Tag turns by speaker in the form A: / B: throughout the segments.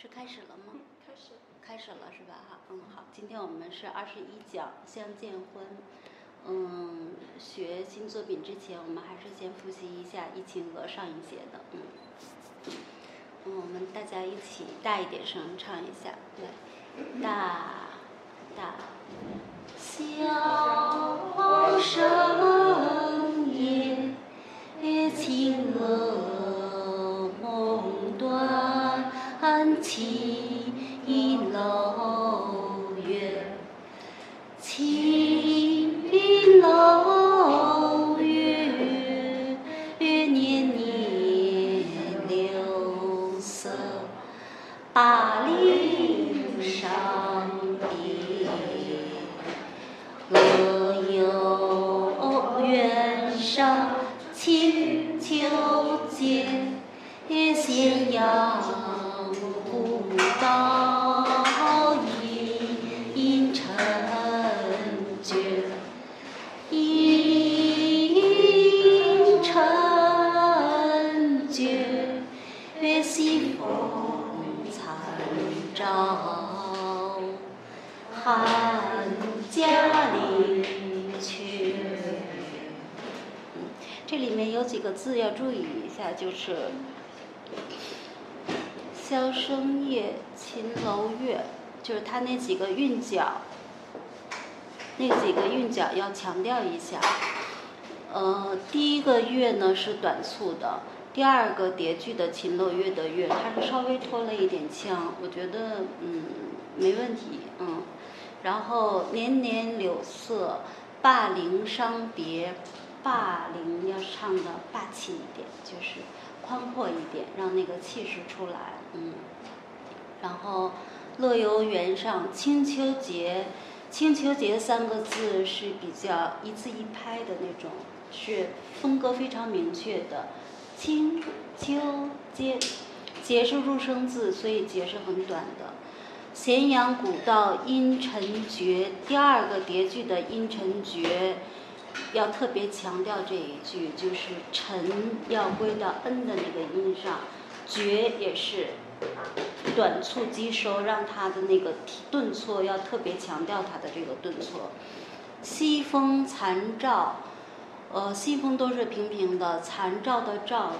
A: 是开始了吗？
B: 开始。
A: 开始了是吧？哈，嗯，好，今天我们是二十一讲相见欢。嗯，学新作品之前，我们还是先复习一下《一情娥》上一节的，嗯。嗯，我们大家一起大一点声唱一下，对，大，大，小声灞陵上。字要注意一下，就是。箫声夜，秦楼月，就是它那几个韵脚，那几个韵脚要强调一下。呃，第一个月呢是短促的，第二个叠句的秦楼月的月，它是稍微拖了一点腔，我觉得嗯没问题，嗯。然后年年柳色，灞陵伤别，霸凌要唱的霸气一点，就是宽阔一点，让那个气势出来。嗯，然后乐游原上清秋节，清秋节三个字是比较一字一拍的那种，是风格非常明确的。清秋节，节是入声字，所以节是很短的。咸阳古道阴沉绝，第二个叠句的阴沉绝，要特别强调这一句，就是沉要归到 n 的那个音上。绝也是短促肌收，让它的那个顿挫要特别强调它的这个顿挫。西风残照，呃，西风都是平平的，残照的照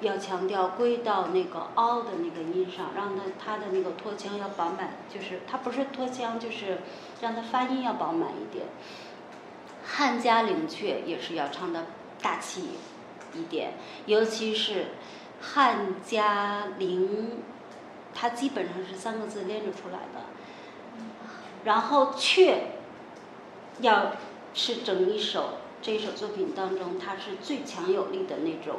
A: 要强调归到那个凹的那个音上，让它它的那个拖腔要饱满，就是它不是拖腔，就是让它发音要饱满一点。汉家陵阙也是要唱的大气一点，尤其是。汉家陵，它基本上是三个字连着出来的。然后阙，要是整一首这一首作品当中，它是最强有力的那种，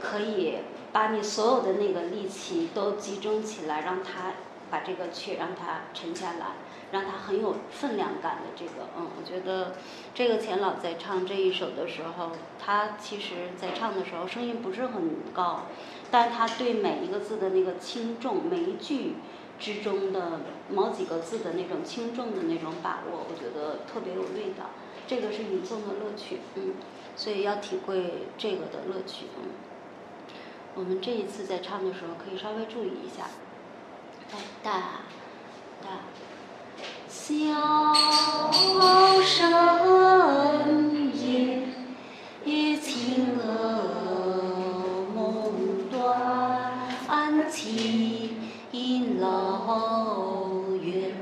A: 可以把你所有的那个力气都集中起来，让它把这个去让它沉下来。让它很有分量感的这个，嗯，我觉得这个钱老在唱这一首的时候，他其实在唱的时候声音不是很高，但他对每一个字的那个轻重，每一句之中的某几个字的那种轻重的那种把握，我觉得特别有味道。这个是吟诵的乐趣，嗯，所以要体会这个的乐趣，嗯。我们这一次在唱的时候可以稍微注意一下，大，大。箫声夜，轻娥梦断，青楼月，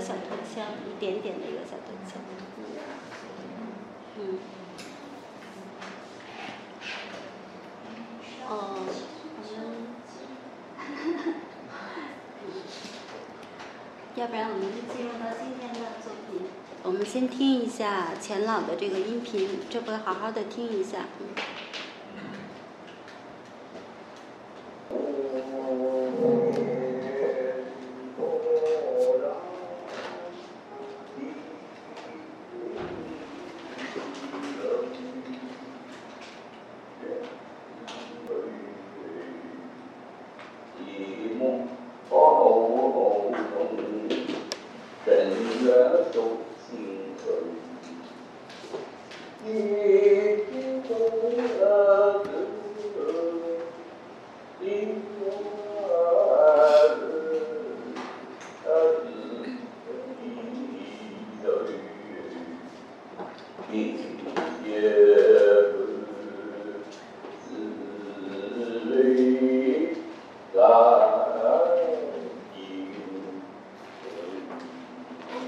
A: 小推箱，一点点的一个小推箱。嗯。哦、嗯。
C: 要不然我们就进入到今天的作品。我们先听一下钱老的这个音频，这回好好的听一下。嗯。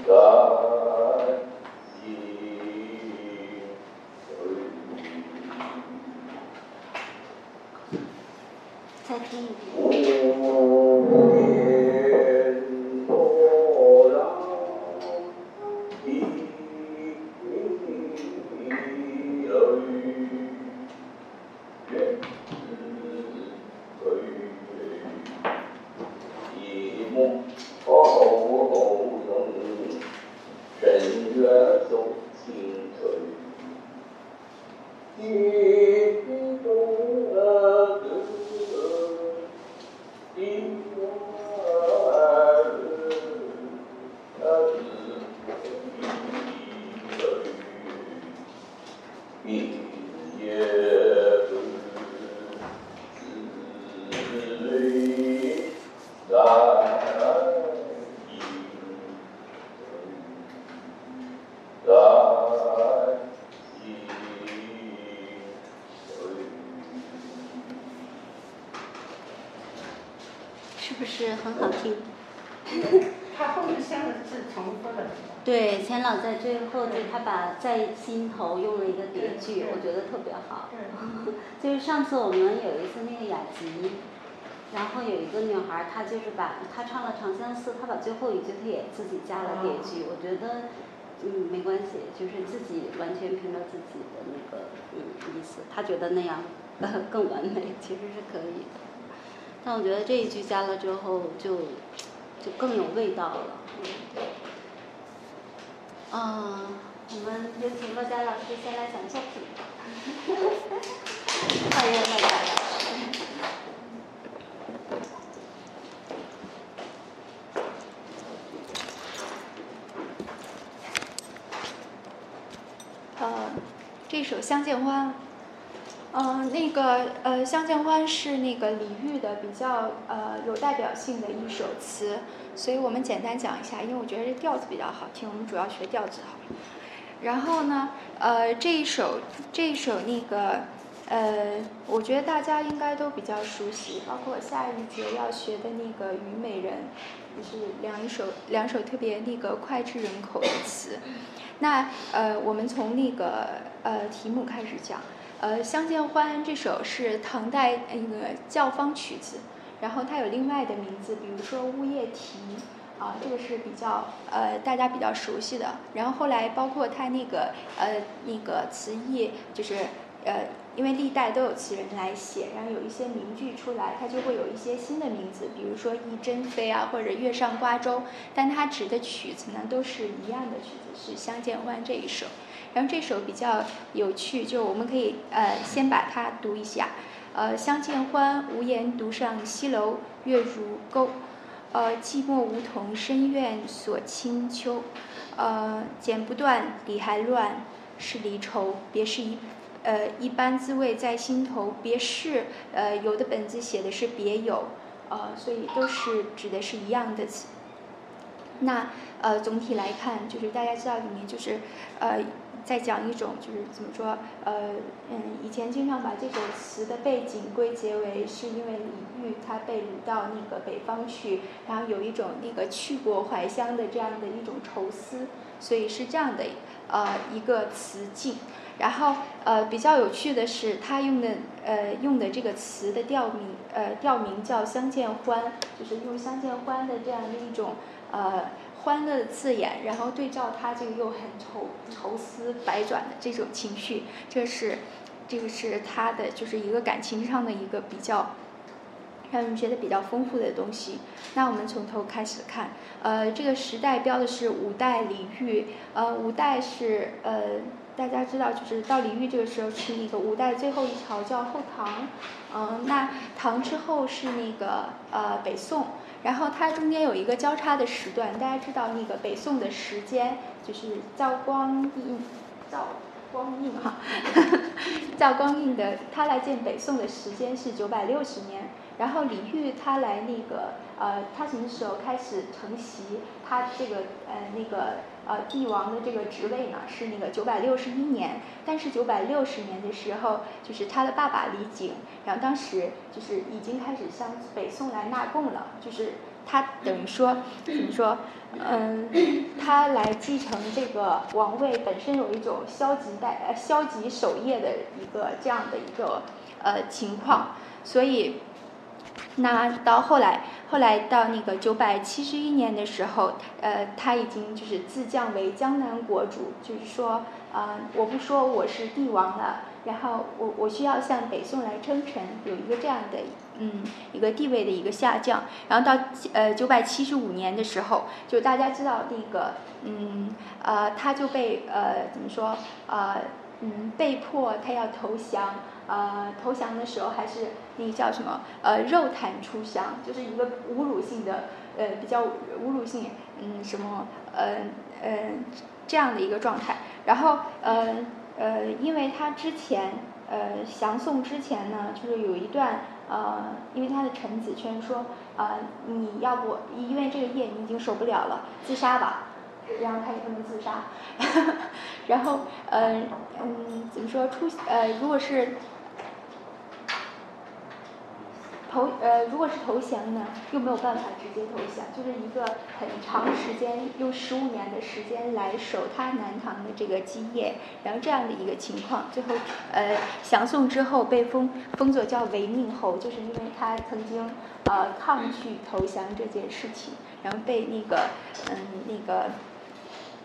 C: God. 对，钱老在最后，就他把在心头用了一个叠句，我觉得特别好。就是上次我们有一次那个雅集，然后有一个女孩，她就是把她唱了《长相思》，她把最后一句她也自己加了叠句，我觉得嗯没关系，就是自己完全凭着自己的那个嗯意思，她觉得那样 更完美，其实是可以的。但我觉得这一句加了之后，就就更有味道了。嗯，嗯我们有请乐嘉老师先来讲作品。欢迎大家。
B: 呃，这首《相见欢》，嗯，那个呃，《相见欢》是那个李煜的比较呃有代表性的一首词。所以我们简单讲一下，因为我觉得这调子比较好听，我们主要学调子好。然后呢，呃，这一首这一首那个，呃，我觉得大家应该都比较熟悉，包括下一节要学的那个《虞美人》，也是两一首两首特别那个脍炙人口的词。那呃，我们从那个呃题目开始讲，呃，《相见欢》这首是唐代那个教坊曲子。然后它有另外的名字，比如说《乌夜啼》，啊，这个是比较呃大家比较熟悉的。然后后来包括它那个呃那个词义，就是呃因为历代都有词人来写，然后有一些名句出来，它就会有一些新的名字，比如说《忆珍妃》啊，或者《月上瓜洲》，但它指的曲子呢都是一样的曲子，是《相见欢》这一首。然后这首比较有趣，就我们可以呃先把它读一下。呃，相见欢，无言独上西楼，月如钩。呃，寂寞梧桐深院锁清秋。呃，剪不断，理还乱，是离愁。别是一，呃，一般滋味在心头。别是，呃，有的本子写的是别有，呃，所以都是指的是一样的词。那，呃，总体来看，就是大家知道里面就是，呃。在讲一种就是怎么说，呃，嗯，以前经常把这首词的背景归结为是因为李煜他被掳到那个北方去，然后有一种那个去国怀乡的这样的一种愁思，所以是这样的呃一个词境。然后呃比较有趣的是，他用的呃用的这个词的调名呃调名叫《相见欢》，就是用《相见欢》的这样的一种呃。欢乐的字眼，然后对照他这个又很愁愁思百转的这种情绪，这是这个是他的就是一个感情上的一个比较，让人觉得比较丰富的东西。那我们从头开始看，呃，这个时代标的是五代李煜，呃，五代是呃大家知道就是到李煜这个时候是那个五代最后一朝叫后唐，嗯，那唐之后是那个呃北宋。然后它中间有一个交叉的时段，大家知道那个北宋的时间就是赵光义，赵光印哈，赵光印的他来建北宋的时间是九百六十年，然后李煜他来那个呃他什么时候开始承袭他这个呃那个呃帝王的这个职位呢？是那个九百六十一年，但是九百六十年的时候，就是他的爸爸李璟。然后当时就是已经开始向北宋来纳贡了，就是他等于说怎么说，嗯，他来继承这个王位本身有一种消极代呃消极守业的一个这样的一个呃情况，所以那到后来后来到那个九百七十一年的时候，呃，他已经就是自降为江南国主，就是说啊，我不说我是帝王了。然后我我需要向北宋来称臣，有一个这样的嗯一个地位的一个下降。然后到呃九百七十五年的时候，就大家知道那个嗯呃他就被呃怎么说呃嗯被迫他要投降呃投降的时候还是那个叫什么呃肉袒出降，就是一个侮辱性的呃比较侮辱性嗯什么呃呃这样的一个状态。然后呃。呃，因为他之前，呃，降宋之前呢，就是有一段，呃，因为他的臣子劝说，呃，你要不因为这个业你已经受不了了，自杀吧，然后他也不能自杀，然后，呃，嗯，怎么说出，呃，如果是。投呃，如果是投降呢，又没有办法直接投降，就是一个很长时间，用十五年的时间来守他南唐的这个基业，然后这样的一个情况，最后呃降宋之后被封封作叫违命侯，就是因为他曾经呃抗拒投降这件事情，然后被那个嗯那个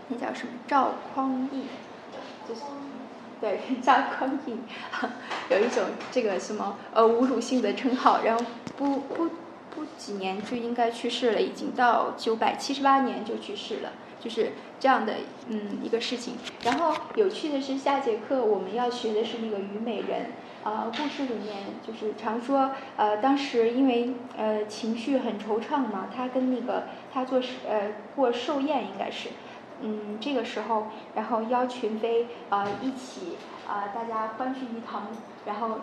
B: 那叫什么赵匡胤，就是。对，赵匡胤有一种这个什么呃侮辱性的称号，然后不不不几年就应该去世了，已经到九百七十八年就去世了，就是这样的嗯一个事情。然后有趣的是，下节课我们要学的是那个虞美人啊，故事里面就是常说呃当时因为呃情绪很惆怅嘛，他跟那个他做呃过寿宴应该是。嗯，这个时候，然后邀群飞啊一起啊，大家欢聚一堂，然后。